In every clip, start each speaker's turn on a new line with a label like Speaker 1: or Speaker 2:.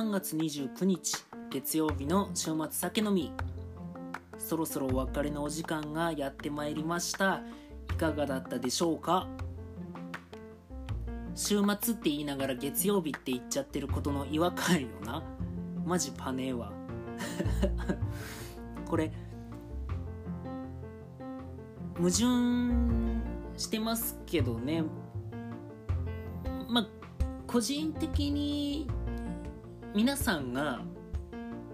Speaker 1: 3月29日月曜日の週末酒飲み。そろそろお別れのお時間がやってまいりました。いかがだったでしょうか？週末って言いながら月曜日って言っちゃってることの違和感よな。マジパネーわ これ矛盾してますけどね。まあ個人的に皆さんが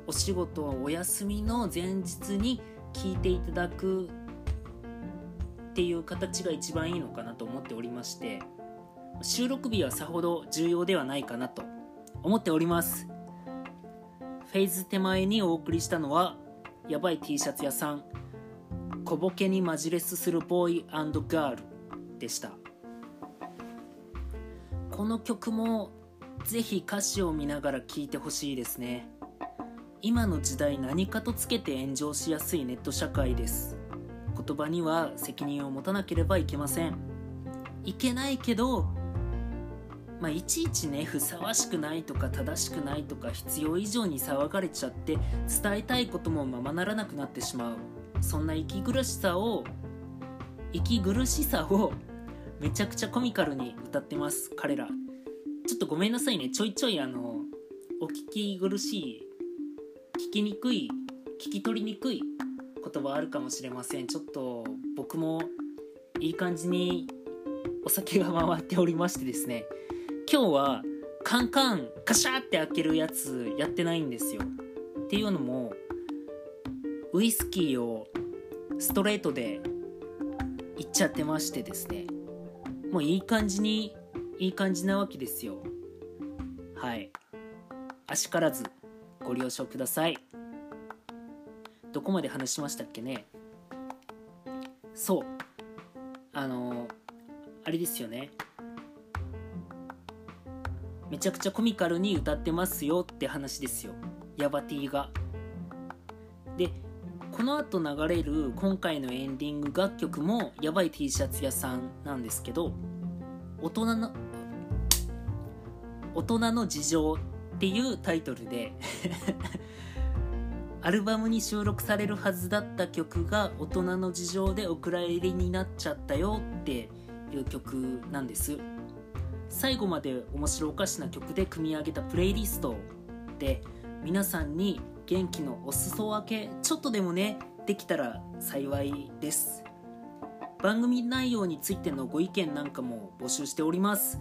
Speaker 1: お仕事をお休みの前日に聞いていただくっていう形が一番いいのかなと思っておりまして収録日はさほど重要ではないかなと思っております。フェイズ手前にお送りしたのはやばい T シャツ屋さん小ボケにマジレスするボーイガールでした。この曲もぜひ歌詞を見ながら聴いてほしいですね。今の時代何かとつけて炎上しやすいネット社会です。言葉には責任を持たなければいけません。いけないけどまあ、いちいちねふさわしくないとか正しくないとか必要以上に騒がれちゃって伝えたいこともままならなくなってしまう。そんな息苦しさを息苦しさをめちゃくちゃコミカルに歌ってます彼ら。ちょっとごめんなさいね。ちょいちょいあのお聞き苦しい聞きにくい聞き取りにくい言葉あるかもしれません。ちょっと僕もいい感じにお酒が回っておりましてですね。今日はカンカンカシャーって開けるやつやってないんですよ。っていうのもウイスキーをストレートでいっちゃってましてですね。もういい感じにいい感じなわけですよ。はい。あしからずご了承ください。どこまで話しましたっけね？そう。あのあれですよね。めちゃくちゃコミカルに歌ってますよって話ですよ。ヤバティが。でこの後流れる今回のエンディング楽曲もやばい T シャツ屋さんなんですけど大人の大人の事情っていうタイトルで アルバムに収録されるはずだった曲が大人の事情でお蔵入りになっちゃったよっていう曲なんです。最後まで面白おかしな曲で組み上げたプレイリストで皆さんに元気のお裾分けちょっとでもねできたら幸いです。番組内容についてのご意見なんかも募集しております。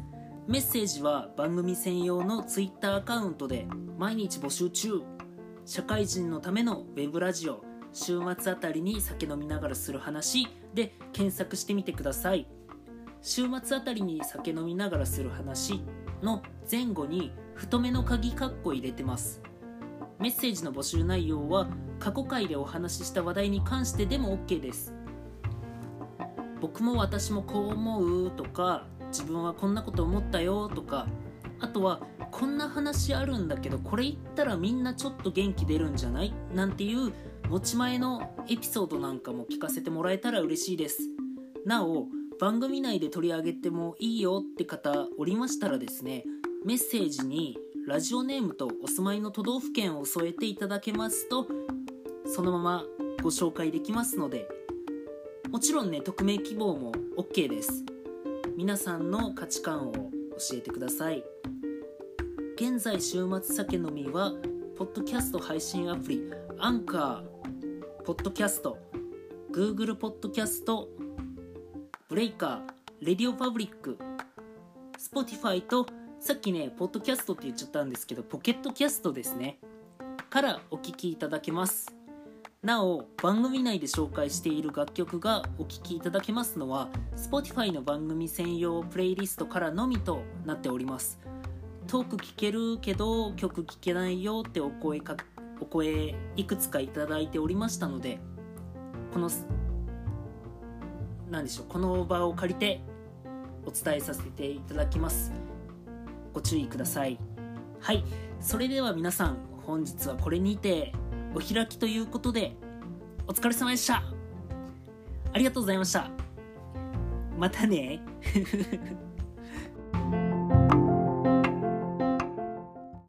Speaker 1: メッセージは番組専用の Twitter アカウントで毎日募集中。社会人のためのウェブラジオ。週末あたりに酒飲みながらする話で検索してみてください。週末あたりに酒飲みながらする話の前後に太めの鍵カッコ入れてます。メッセージの募集内容は過去回でお話しした話題に関してでも OK です。僕も私もこう思うとか自分はこんなこと思ったよとかあとはこんな話あるんだけどこれ言ったらみんなちょっと元気出るんじゃない？なんていう持ち前のエピソードなんかも聞かせてもらえたら嬉しいです。なお番組内で取り上げてもいいよって方おりましたらですねメッセージにラジオネームとお住まいの都道府県を添えていただけますとそのままご紹介できますのでもちろんね匿名希望も OK です。皆さんの価値観を教えてください現在週末酒飲みはポッドキャスト配信アプリアンカーポッドキャスト Google ポッドキャストブレイカー、レディオパブリック、Spotify と、さっきね、ポッドキャストって言っちゃったんですけど、ポケットキャストですね。からお聴きいただけます。なお、番組内で紹介している楽曲がお聴きいただけますのは、Spotify の番組専用プレイリストからのみとなっております。トーク聞けるけど曲聞けないよってお声かお声いくつかいただいておりましたのでこの何でしょうこの場を借りてお伝えさせていただきます。ご注意ください。はい。それでは皆さん本日はこれにてお開きということでお疲れ様でした。ありがとうございました。またね。